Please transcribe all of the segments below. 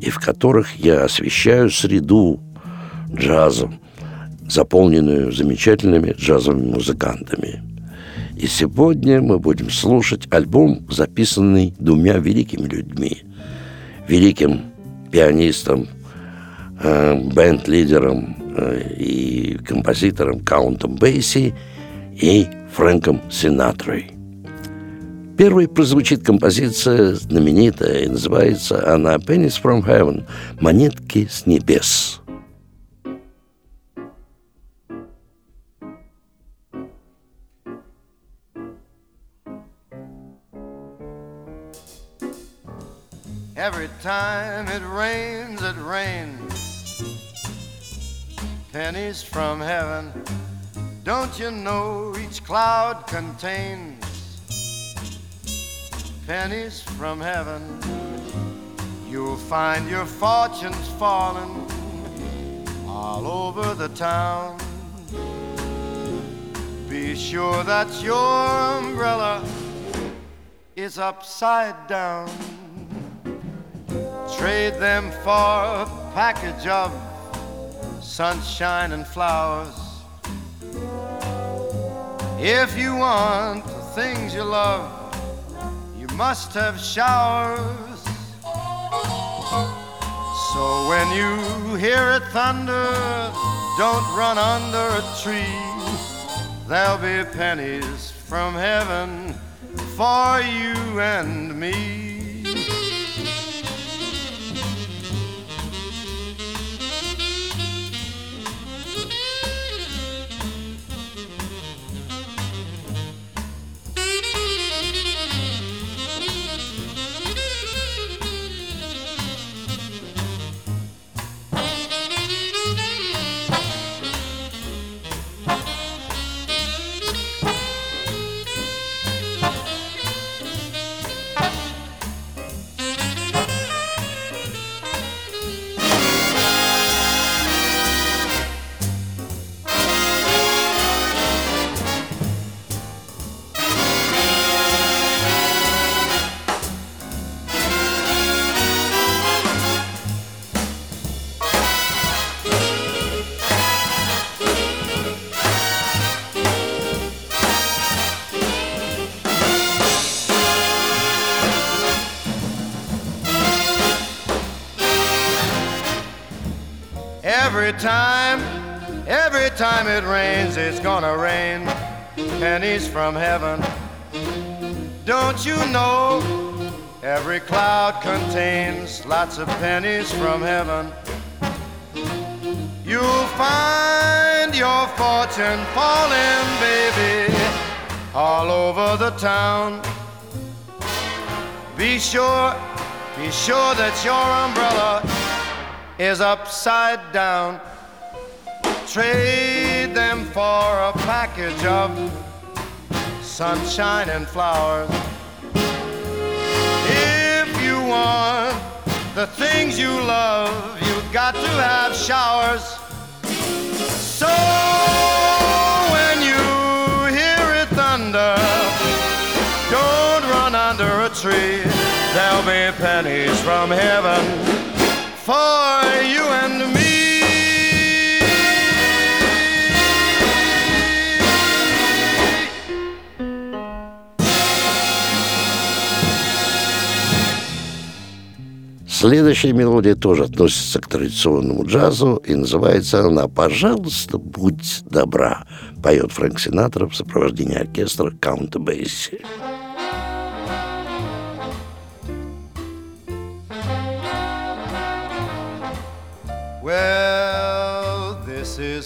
И в которых я освещаю среду джазом, заполненную замечательными джазовыми музыкантами. И сегодня мы будем слушать альбом, записанный двумя великими людьми. Великим пианистом, э, бенд-лидером э, и композитором Каунтом Бейси и Фрэнком Синатрой. Первой прозвучит композиция знаменитая, и называется она «Pennies from Heaven» – «Монетки с небес». Every time it rains, it rains. Pennies from heaven. Don't you know each cloud contains pennies from heaven? You'll find your fortunes falling all over the town. Be sure that your umbrella is upside down. Trade them for a package of sunshine and flowers. If you want the things you love, must have showers. So when you hear it thunder, don't run under a tree. There'll be pennies from heaven for you and me. Time, every time it rains, it's gonna rain pennies from heaven. Don't you know? Every cloud contains lots of pennies from heaven. You'll find your fortune falling, baby, all over the town. Be sure, be sure that your umbrella is upside down. Trade them for a package of sunshine and flowers. If you want the things you love, you've got to have showers. So when you hear it thunder, don't run under a tree. There'll be pennies from heaven for you and me. Следующая мелодия тоже относится к традиционному джазу и называется она «Пожалуйста, будь добра», поет Фрэнк Синатра в сопровождении оркестра Каунта Бейси.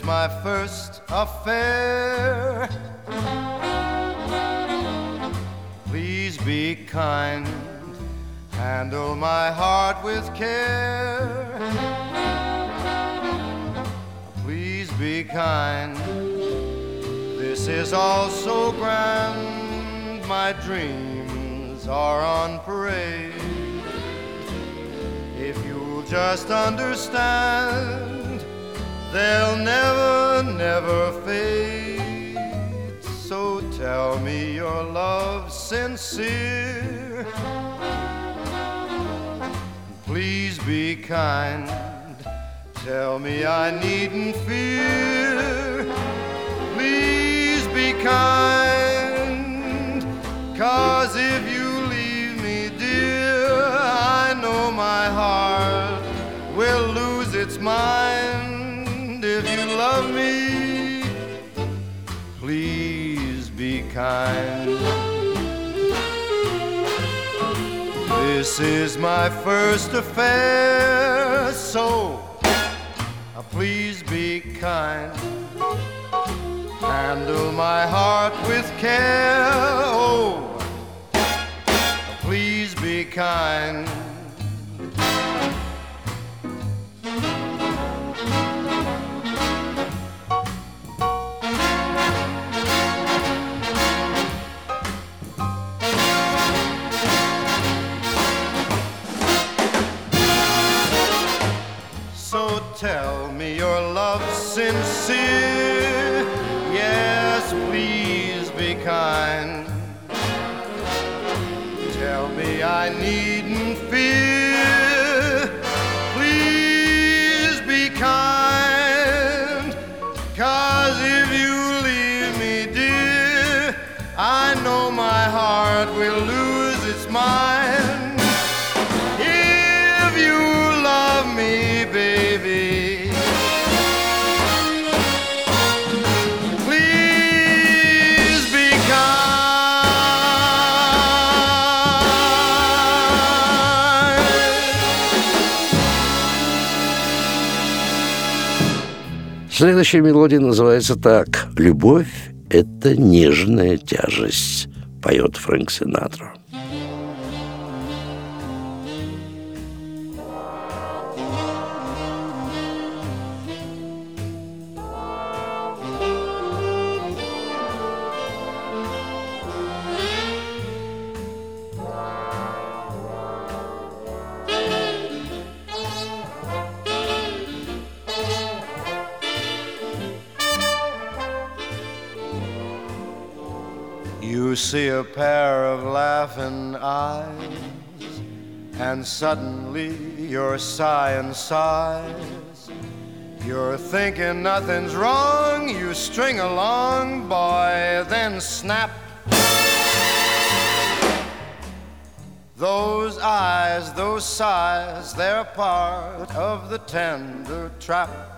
My first affair. Please be kind, handle my heart with care. Please be kind. This is all so grand, my dreams are on parade. If you'll just understand, they'll never, never fade. So tell me your love's sincere. Please be kind. Tell me I needn't fear. Please be kind. Cause if kind. This is my first affair, so uh, please be kind. Handle my heart with care. Oh, uh, please be kind. Tell me your love's sincere. Yes, please be kind. Tell me I needn't Следующая мелодия называется так «Любовь – это нежная тяжесть», поет Фрэнк Синатра. You see a pair of laughing eyes, and suddenly you're sighing sighs. You're thinking nothing's wrong, you string along, boy, then snap. Those eyes, those sighs, they're part of the tender trap.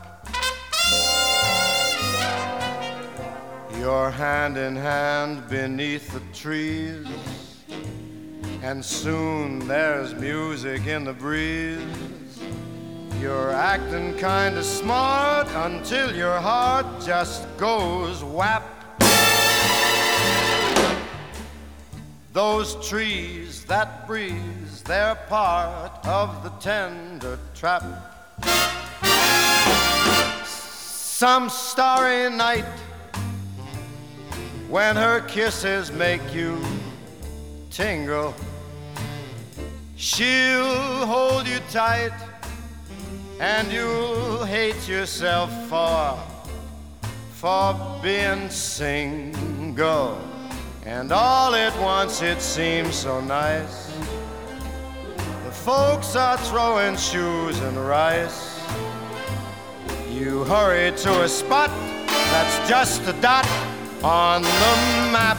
You're hand in hand beneath the trees, and soon there's music in the breeze. You're acting kinda smart until your heart just goes whap. Those trees, that breeze, they're part of the tender trap. Some starry night when her kisses make you tingle. She'll hold you tight and you'll hate yourself for for being single. And all at once it seems so nice. The folks are throwing shoes and rice. You hurry to a spot that's just a dot on the map.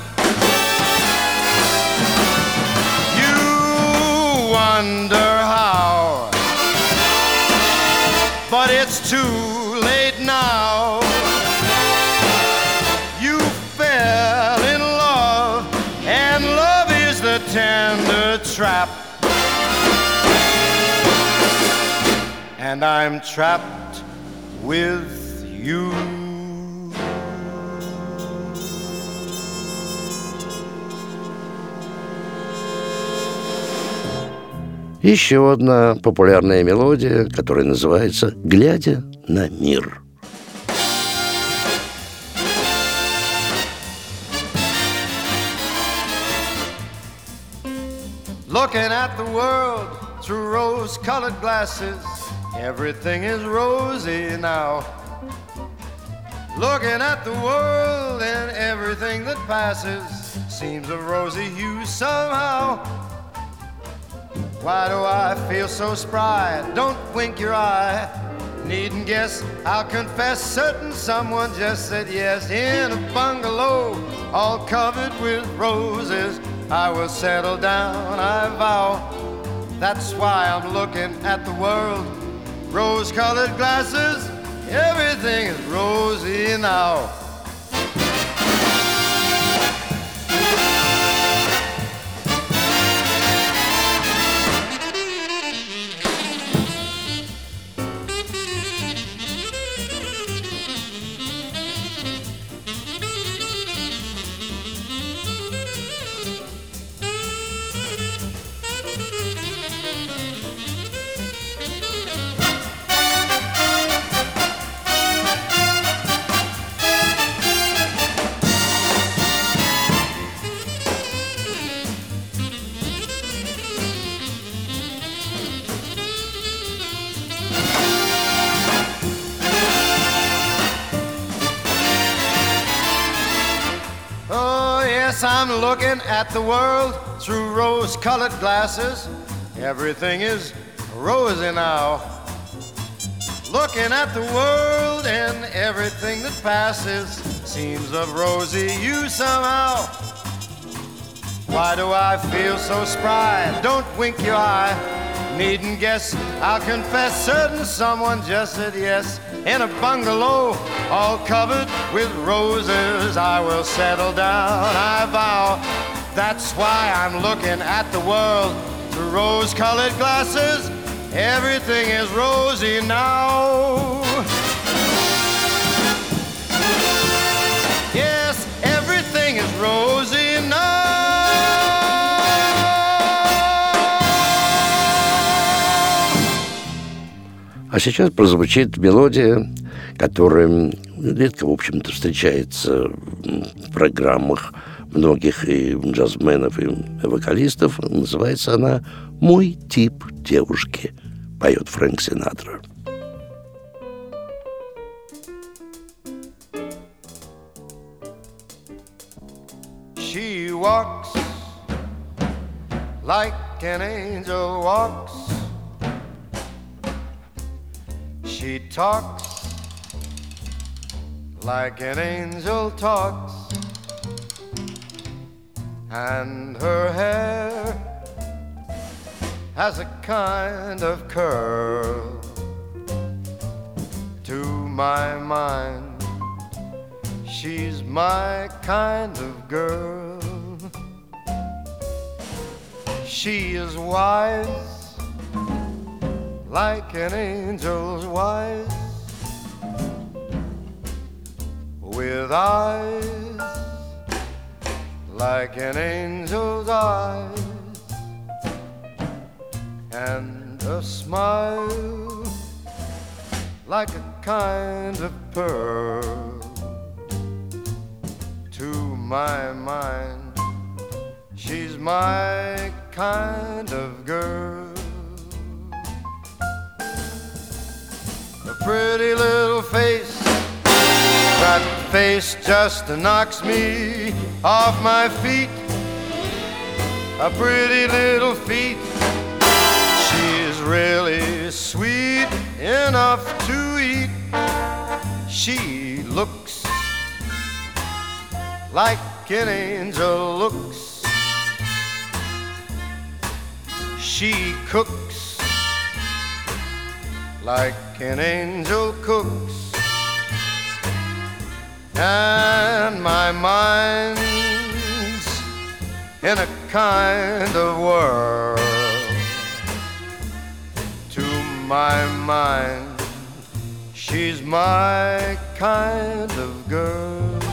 You wonder how, but it's too late now. You fell in love, and love is the tender trap. And I'm trapped with you. Еще одна популярная мелодия, которая называется «Глядя на мир». Looking at the world through rose colored glasses, everything is rosy now. Looking at the world and everything that passes seems a rosy hue somehow. Why do I feel so spry? Don't wink your eye. Needn't guess, I'll confess, certain someone just said yes. In a bungalow, all covered with roses, I will settle down, I vow. That's why I'm looking at the world. Rose colored glasses, everything is rosy now. Looking at the world through rose colored glasses. Everything is rosy now. Looking at the world and everything that passes seems of rosy hue somehow. Why do I feel so spry? Don't wink your eye. Needn't guess, I'll confess, certain someone just said yes in a bungalow all covered with roses. I will settle down, I vow. That's why I'm looking at the world through rose colored glasses. Everything is rosy now. Yes, everything is rosy now. А сейчас прозвучит мелодия, которая редко, в общем-то, встречается в программах многих и джазменов, и вокалистов. Называется она «Мой тип девушки», поет Фрэнк Синатра. She walks like an angel walks She talks like an angel talks, and her hair has a kind of curl. To my mind, she's my kind of girl. She is wise like an angel's wife with eyes like an angel's eyes and a smile like a kind of pearl to my mind she's my kind of girl a pretty little face. That face just knocks me off my feet. A pretty little feet. She's really sweet enough to eat. She looks like an angel looks. She cooks like an angel cooks, and my mind's in a kind of whirl. To my mind, she's my kind of girl.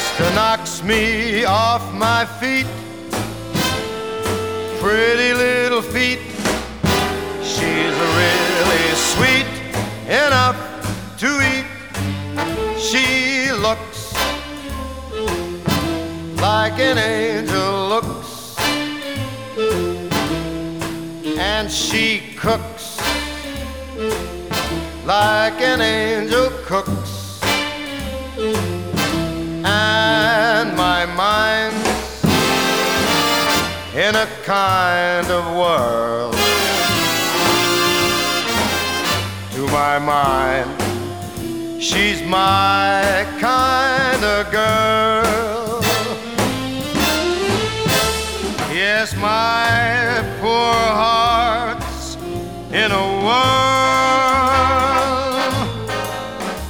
Just knocks me off my feet. Pretty little feet, she's really sweet enough to eat. She looks like an angel looks, and she cooks like an angel my mind's in a kind of world. To my mind, she's my kind of girl. Yes, my poor heart's in a world.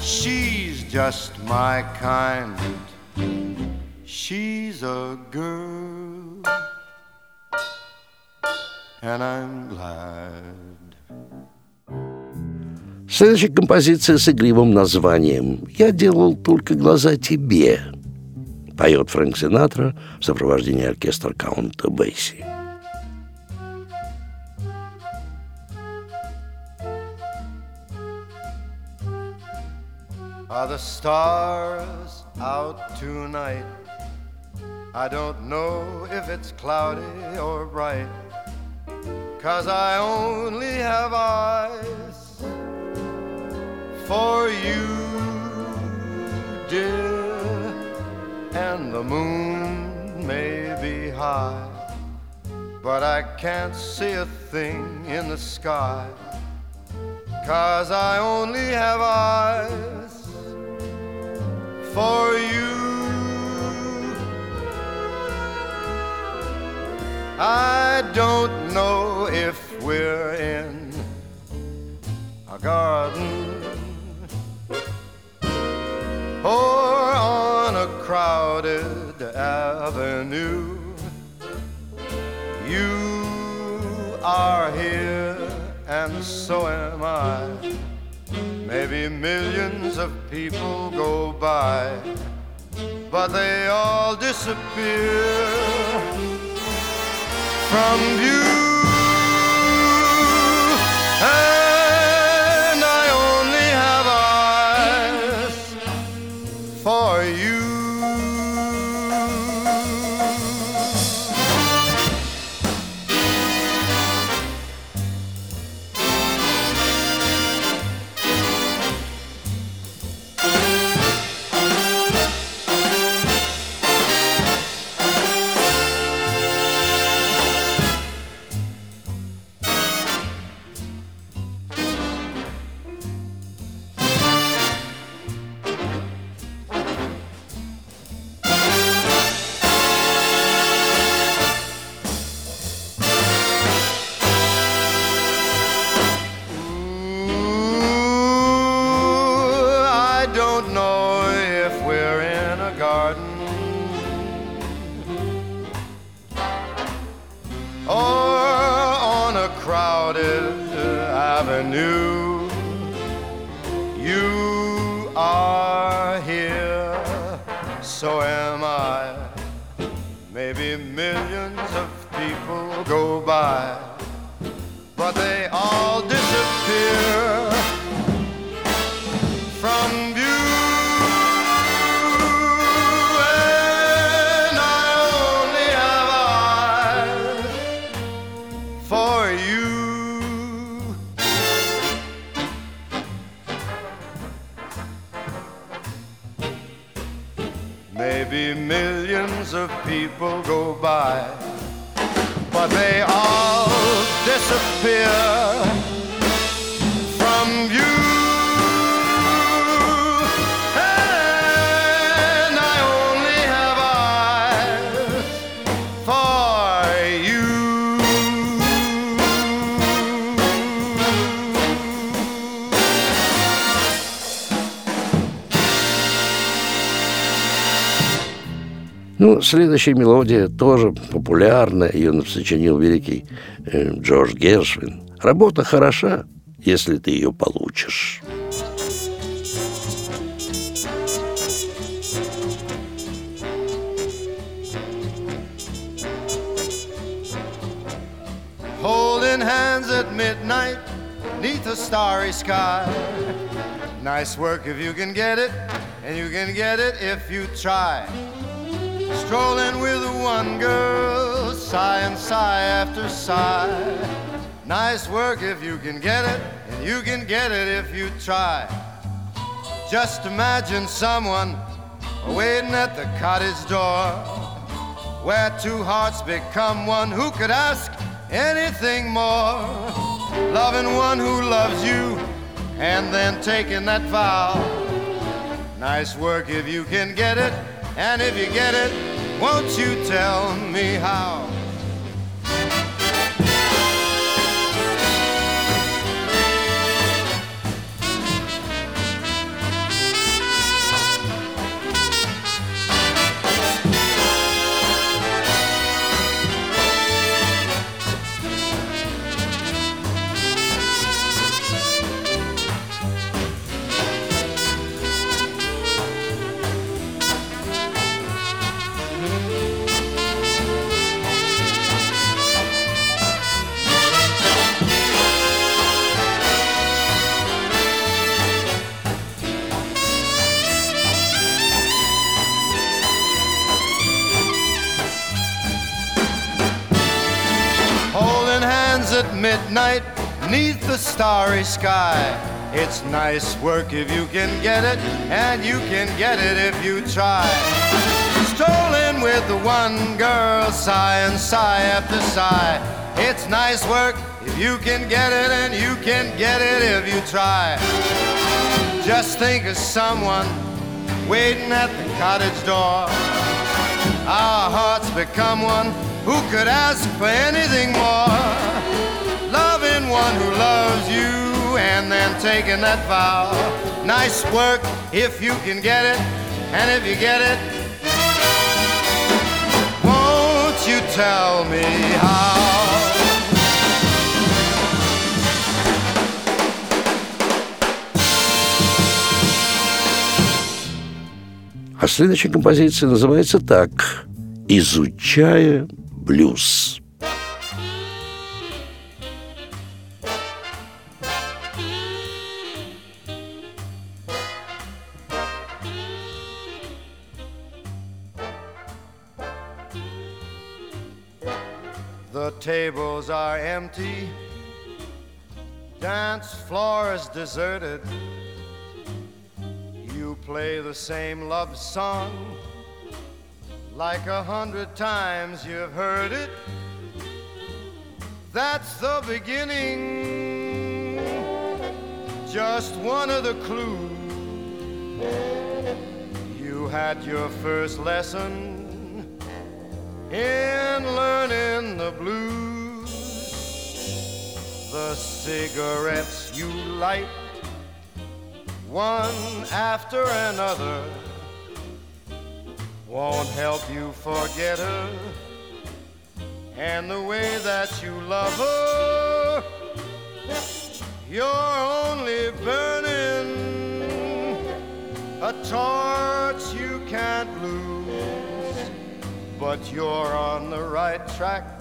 She's just my kind. She's a girl. And I'm glad. Следующая композиция с игривым названием «Я делал только глаза тебе» поет Фрэнк Синатра в сопровождении оркестра Каунта Бейси. Are the stars out tonight? I don't know if it's cloudy or bright. Cause I only have eyes for you, dear. And the moon may be high, but I can't see a thing in the sky. Cause I only have eyes for you. I don't know if we're in a garden or on a crowded avenue. You are here, and so am I. Maybe millions of people go by, but they all disappear from view. And but Следующая мелодия тоже популярная, Ее сочинил великий э, Джордж Гершвин. Работа хороша, если ты ее получишь. Holding hands at midnight neath a starry sky. Nice work if you can get it, and you can get it if you try. Strolling with one girl, sigh and sigh after sigh. Nice work if you can get it, and you can get it if you try. Just imagine someone waiting at the cottage door where two hearts become one. Who could ask anything more? Loving one who loves you and then taking that vow. Nice work if you can get it, and if you get it, won't you tell me how? The starry sky. It's nice work if you can get it, and you can get it if you try. Strolling with the one girl, sigh and sigh after sigh. It's nice work if you can get it, and you can get it if you try. Just think of someone waiting at the cottage door. Our hearts become one. Who could ask for anything more? Loving one who loves you and then taking that vow. Nice work if you can get it, and if you get it, won't you tell me how? А следующая композиция называется так «Изучая блюз». Empty, dance floor is deserted. You play the same love song like a hundred times you've heard it. That's the beginning, just one of the clues. You had your first lesson in learning the blues. The cigarettes you light, one after another, won't help you forget her. And the way that you love her, you're only burning a torch you can't lose but you're on the right track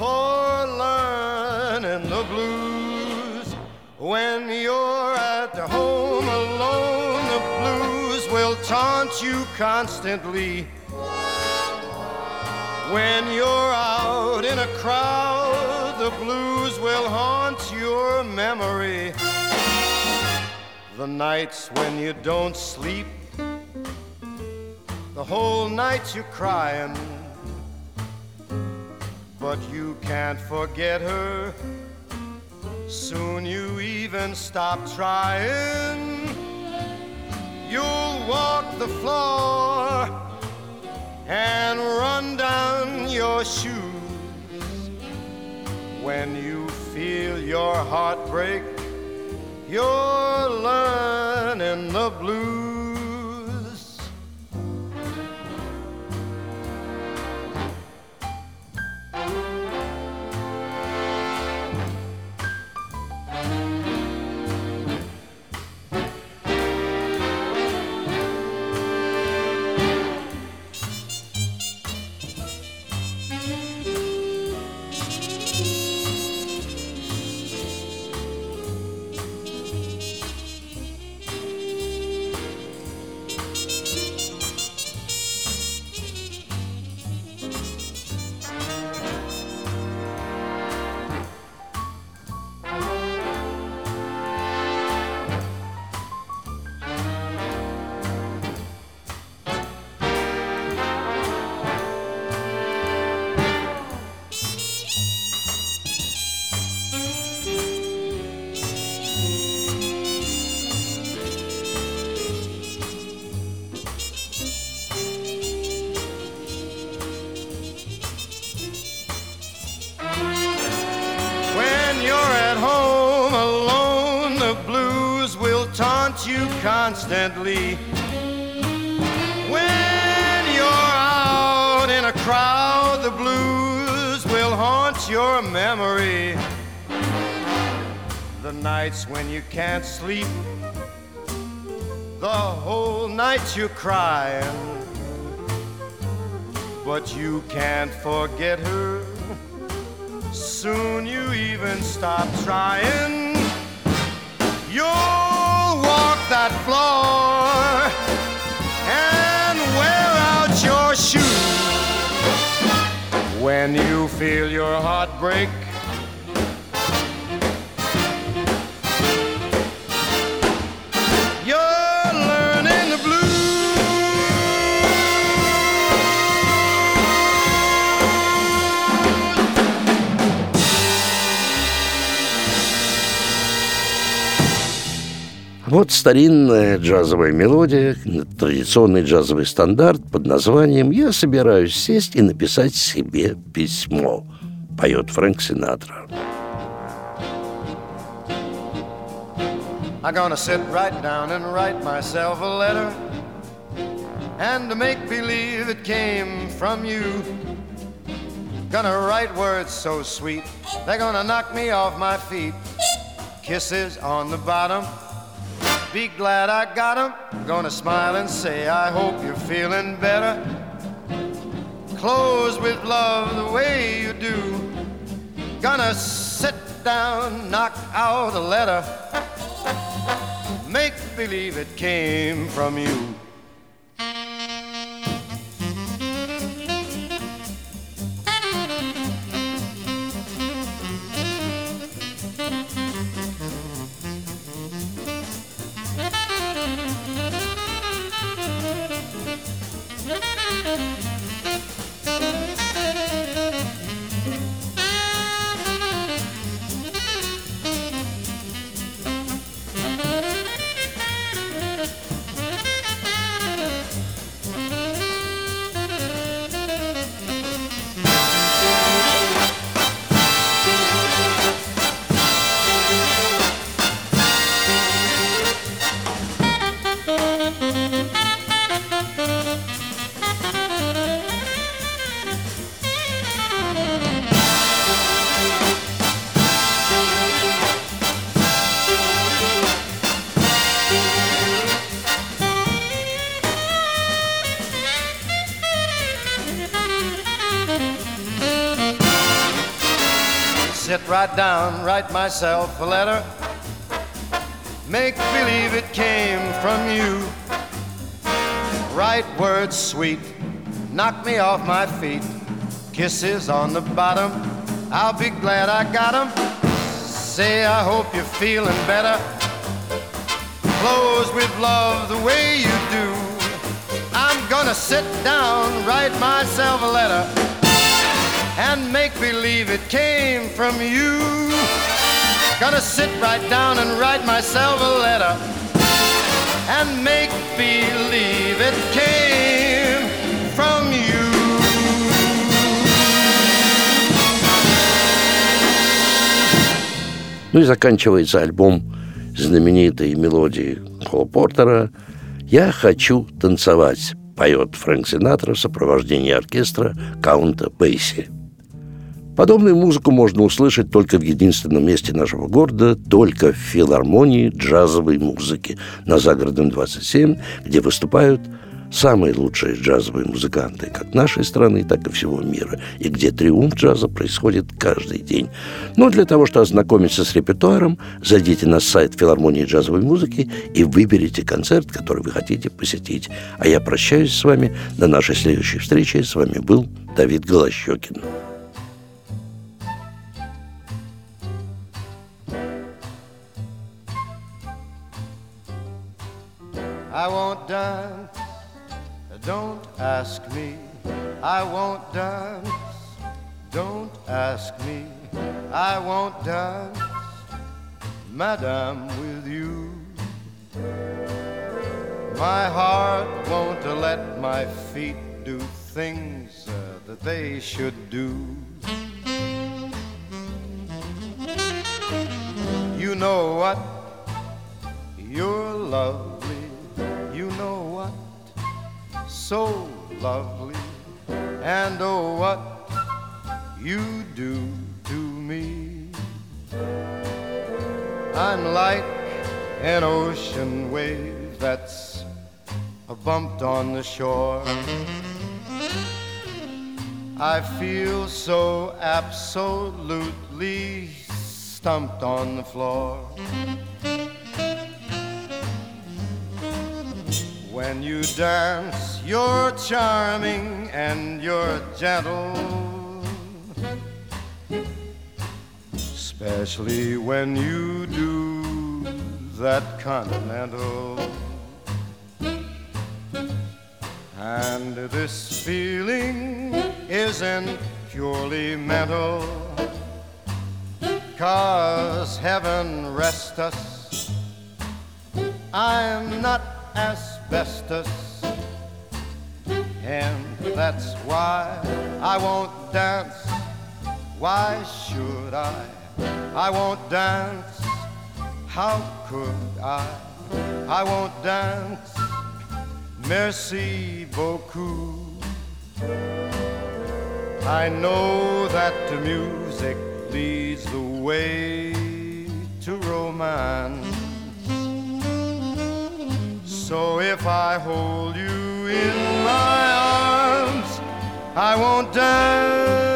for learning the blues. When you're at home alone, the blues will taunt you constantly. When you're out in a crowd, the blues will haunt your memory. The nights when you don't sleep the whole night you're crying, but you can't forget her. Soon you even stop trying. You'll walk the floor and run down your shoes when you feel your heart break. You're learning the blues. Nights when you can't sleep, the whole night you're crying. But you can't forget her. Soon you even stop trying. You'll walk that floor and wear out your shoes when you feel your heart break Вот старинная джазовая мелодия, традиционный джазовый стандарт под названием «Я собираюсь сесть и написать себе письмо», поет Фрэнк Синатра. I'm gonna sit right down and write myself a letter And to make believe it came from you Gonna write words so sweet They're gonna knock me off my feet Kisses on the bottom Be glad I got 'em. Gonna smile and say, I hope you're feeling better. Close with love the way you do. Gonna sit down, knock out a letter. Make believe it came from you. Sit down, write myself a letter. Make believe it came from you. Write words sweet, knock me off my feet. Kisses on the bottom, I'll be glad I got 'em. Say, I hope you're feeling better. Close with love the way you do. I'm gonna sit down, write myself a letter and make believe it came from you. Gonna sit right down and write myself a letter and make believe it came from you. Ну и заканчивается альбом знаменитой мелодии Холла Портера «Я хочу танцевать», поет Фрэнк Синатра в сопровождении оркестра Каунта Бейси. Подобную музыку можно услышать только в единственном месте нашего города, только в филармонии джазовой музыки на Загородном 27, где выступают самые лучшие джазовые музыканты как нашей страны, так и всего мира, и где триумф джаза происходит каждый день. Но для того, чтобы ознакомиться с репертуаром, зайдите на сайт филармонии джазовой музыки и выберите концерт, который вы хотите посетить. А я прощаюсь с вами до нашей следующей встречи. С вами был Давид Голощекин. Ask me. I won't dance, don't ask me. I won't dance, Madame, with you. My heart won't let my feet do things uh, that they should do. You know what? You're lovely. You know what? So lovely. And oh, what you do to me. I'm like an ocean wave that's bumped on the shore. I feel so absolutely stumped on the floor. When you dance, you're charming and you're gentle. Especially when you do that continental. And this feeling isn't purely mental. Cause heaven rest us, I'm not asbestos. And that's why I won't dance. Why should I? I won't dance. How could I? I won't dance Merci beaucoup. I know that the music leads the way to romance. So if I hold you in my arms, I won't dance.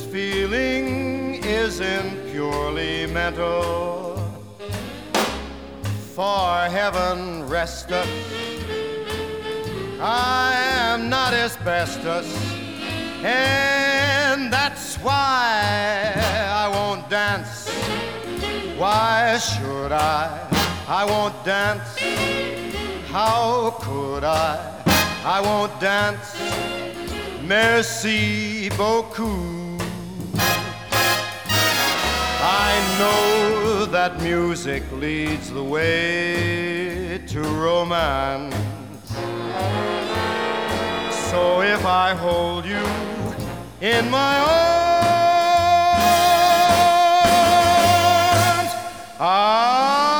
This feeling isn't purely mental. For heaven rest us, I am not asbestos, and that's why I won't dance. Why should I? I won't dance how could I? I won't dance. Merci beaucoup. know that music leads the way to romance. So if I hold you in my arms, I